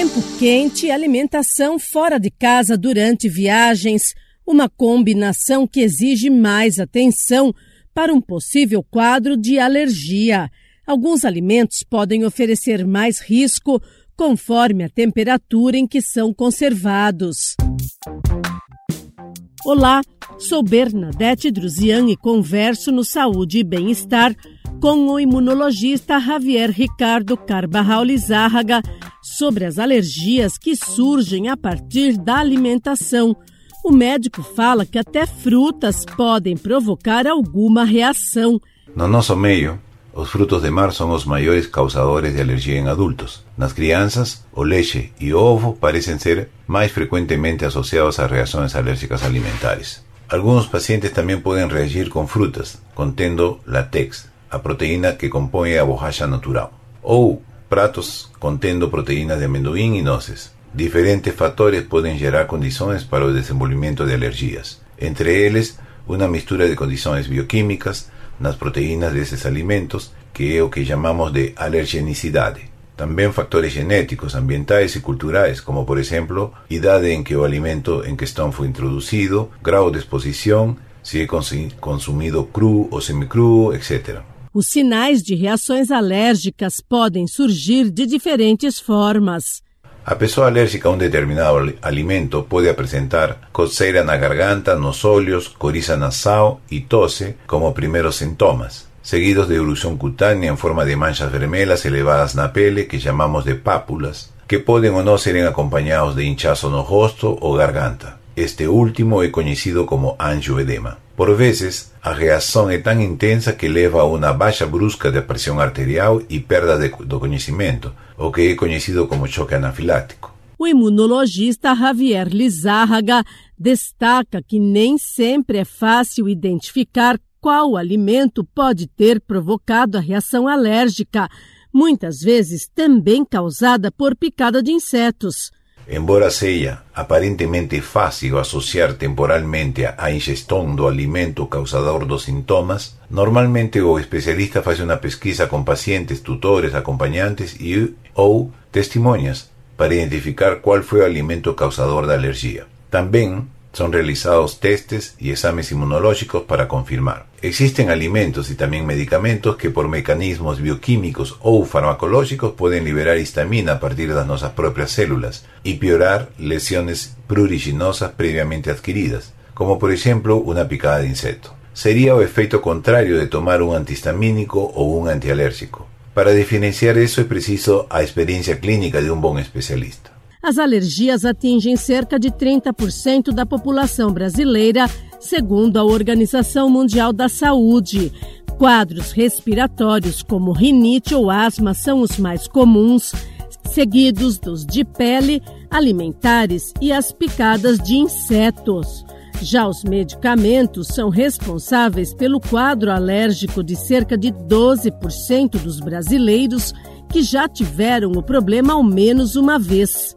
Tempo quente e alimentação fora de casa durante viagens, uma combinação que exige mais atenção para um possível quadro de alergia. Alguns alimentos podem oferecer mais risco conforme a temperatura em que são conservados. Olá, sou Bernadette Druzian e converso no Saúde e Bem-Estar com o imunologista Javier Ricardo Carbarral Lizárraga sobre as alergias que surgem a partir da alimentação. O médico fala que até frutas podem provocar alguma reação. No nosso meio, os frutos de mar são os maiores causadores de alergia em adultos. Nas crianças, o leite e o ovo parecem ser mais frequentemente associados a reações alérgicas alimentares. Algunos pacientes también pueden reagir con frutas, contendo latex, a proteína que compone a borracha natural, ou pratos contendo proteínas de amendoim e nozes. Diferentes fatores podem gerar condições para o desenvolvimento de alergias, entre eles uma mistura de condições bioquímicas nas proteínas desses alimentos, que é o que chamamos de alergenicidade. También factores genéticos, ambientales y culturales, como por ejemplo, idade en que o alimento en cuestión fue introducido, grado de exposición, se é consumido cru ou semicru, etc. Os sinais de reações alérgicas podem surgir de diferentes formas. A pessoa alérgica a um determinado alimento pode apresentar coceira na garganta, nos olhos, coriza nasal e tosse como primeiros sintomas seguidos de erupción cutánea en forma de manchas vermelhas elevadas na pele que llamamos de pápulas, que pueden o no ser acompañados de hinchazo no rosto o garganta. Este último é conocido como angioedema. Por veces, a reação é tan intensa que leva a una baixa brusca de presión arterial y perda de, do conhecimento, o que é conhecido como choque anafilático. O imunologista Javier Lizárraga destaca que nem sempre é fácil identificar qual alimento pode ter provocado a reação alérgica, muitas vezes também causada por picada de insetos. Embora seja aparentemente fácil associar temporalmente a ingestão do alimento causador dos sintomas, normalmente o especialista faz uma pesquisa com pacientes, tutores, acompanhantes e ou testemunhas para identificar qual foi o alimento causador da alergia. Também Son realizados testes y exámenes inmunológicos para confirmar. Existen alimentos y también medicamentos que por mecanismos bioquímicos o farmacológicos pueden liberar histamina a partir de nuestras propias células y piorar lesiones pruriginosas previamente adquiridas, como por ejemplo una picada de insecto. Sería o efecto contrario de tomar un antihistamínico o un antialérgico. Para diferenciar eso es preciso a experiencia clínica de un buen especialista. As alergias atingem cerca de 30% da população brasileira, segundo a Organização Mundial da Saúde. Quadros respiratórios como rinite ou asma são os mais comuns, seguidos dos de pele, alimentares e as picadas de insetos. Já os medicamentos são responsáveis pelo quadro alérgico de cerca de 12% dos brasileiros que já tiveram o problema ao menos uma vez.